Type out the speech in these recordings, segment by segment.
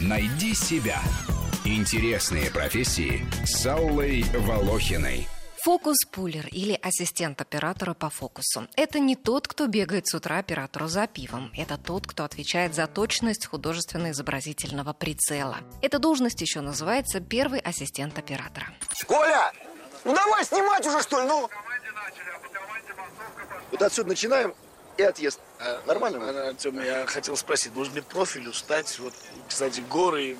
Найди себя. Интересные профессии с Аллой Волохиной. Фокус-пулер или ассистент оператора по фокусу. Это не тот, кто бегает с утра оператору за пивом. Это тот, кто отвечает за точность художественно-изобразительного прицела. Эта должность еще называется первый ассистент оператора. Коля, ну давай снимать уже, что ли, ну! Вот отсюда начинаем и отъезд. А, Нормально? Артем, я хотел спросить, можно ли профилю стать? Вот, кстати, горы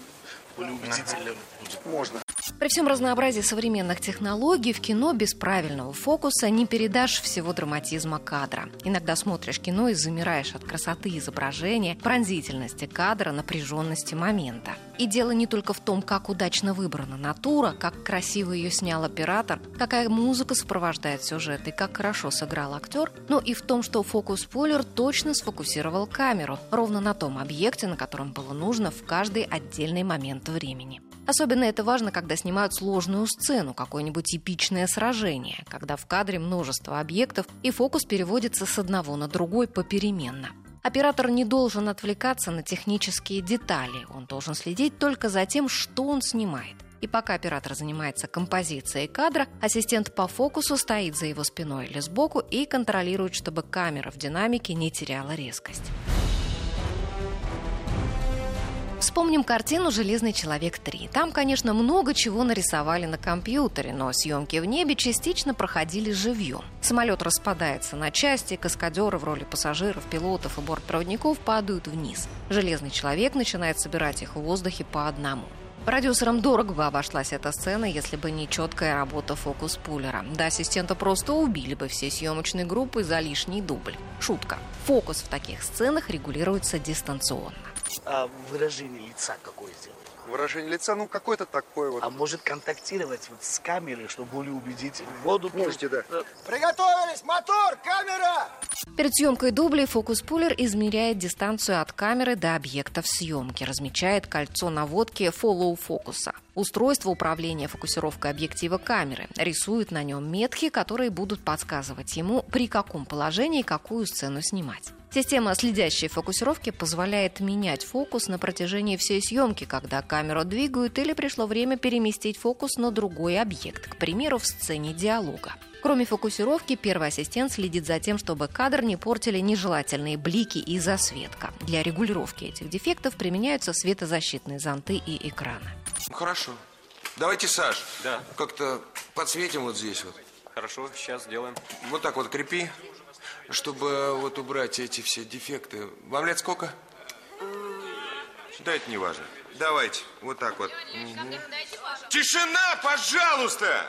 более убедительно будет. Можно. При всем разнообразии современных технологий в кино без правильного фокуса не передашь всего драматизма кадра. Иногда смотришь кино и замираешь от красоты изображения, пронзительности кадра, напряженности момента. И дело не только в том, как удачно выбрана натура, как красиво ее снял оператор, какая музыка сопровождает сюжет и как хорошо сыграл актер, но и в том, что фокус-пулер точно сфокусировал камеру ровно на том объекте, на котором было нужно в каждый отдельный момент времени. Особенно это важно, когда снимают сложную сцену, какое-нибудь эпичное сражение, когда в кадре множество объектов и фокус переводится с одного на другой попеременно. Оператор не должен отвлекаться на технические детали, он должен следить только за тем, что он снимает. И пока оператор занимается композицией кадра, ассистент по фокусу стоит за его спиной или сбоку и контролирует, чтобы камера в динамике не теряла резкость. Вспомним картину «Железный человек 3». Там, конечно, много чего нарисовали на компьютере, но съемки в небе частично проходили живьем. Самолет распадается на части, каскадеры в роли пассажиров, пилотов и бортпроводников падают вниз. Железный человек начинает собирать их в воздухе по одному. Продюсерам дорого бы обошлась эта сцена, если бы не четкая работа фокус-пулера. Да, ассистента просто убили бы все съемочные группы за лишний дубль. Шутка. Фокус в таких сценах регулируется дистанционно. А выражение лица какое сделать? Выражение лица, ну, какое-то такое вот. А может контактировать вот с камерой, чтобы более убедить воду? Можете, да. Приготовились! Мотор! Камера! Перед съемкой дублей фокус-пулер измеряет дистанцию от камеры до объектов съемки, размечает кольцо наводки follow фокуса. Устройство управления фокусировкой объектива камеры рисует на нем метки, которые будут подсказывать ему, при каком положении какую сцену снимать. Система следящей фокусировки позволяет менять фокус на протяжении всей съемки, когда камеру двигают или пришло время переместить фокус на другой объект, к примеру, в сцене диалога. Кроме фокусировки, первый ассистент следит за тем, чтобы кадр не портили нежелательные блики и засветка. Для регулировки этих дефектов применяются светозащитные зонты и экраны. Хорошо. Давайте, Саш, Да. как-то подсветим вот здесь вот. Хорошо, сейчас сделаем. Вот так вот крепи, чтобы вот убрать эти все дефекты. Вам лет сколько? Да, это не важно. Давайте, вот так вот. Мгм. Тишина, пожалуйста!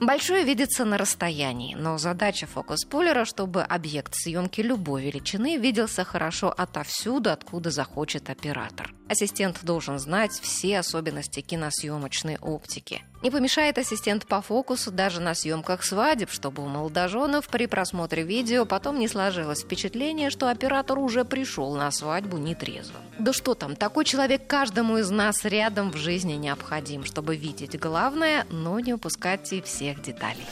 Большое видится на расстоянии, но задача фокус-пулера, чтобы объект съемки любой величины виделся хорошо отовсюду, откуда захочет оператор. Ассистент должен знать все особенности киносъемочной оптики. Не помешает ассистент по фокусу даже на съемках свадеб, чтобы у молодоженов при просмотре видео потом не сложилось впечатление, что оператор уже пришел на свадьбу нетрезвым. Да что там, такой человек каждому из нас рядом в жизни необходим, чтобы видеть главное, но не упускать и всех деталей.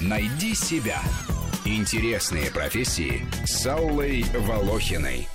Найди себя. Интересные профессии с Аллой Волохиной.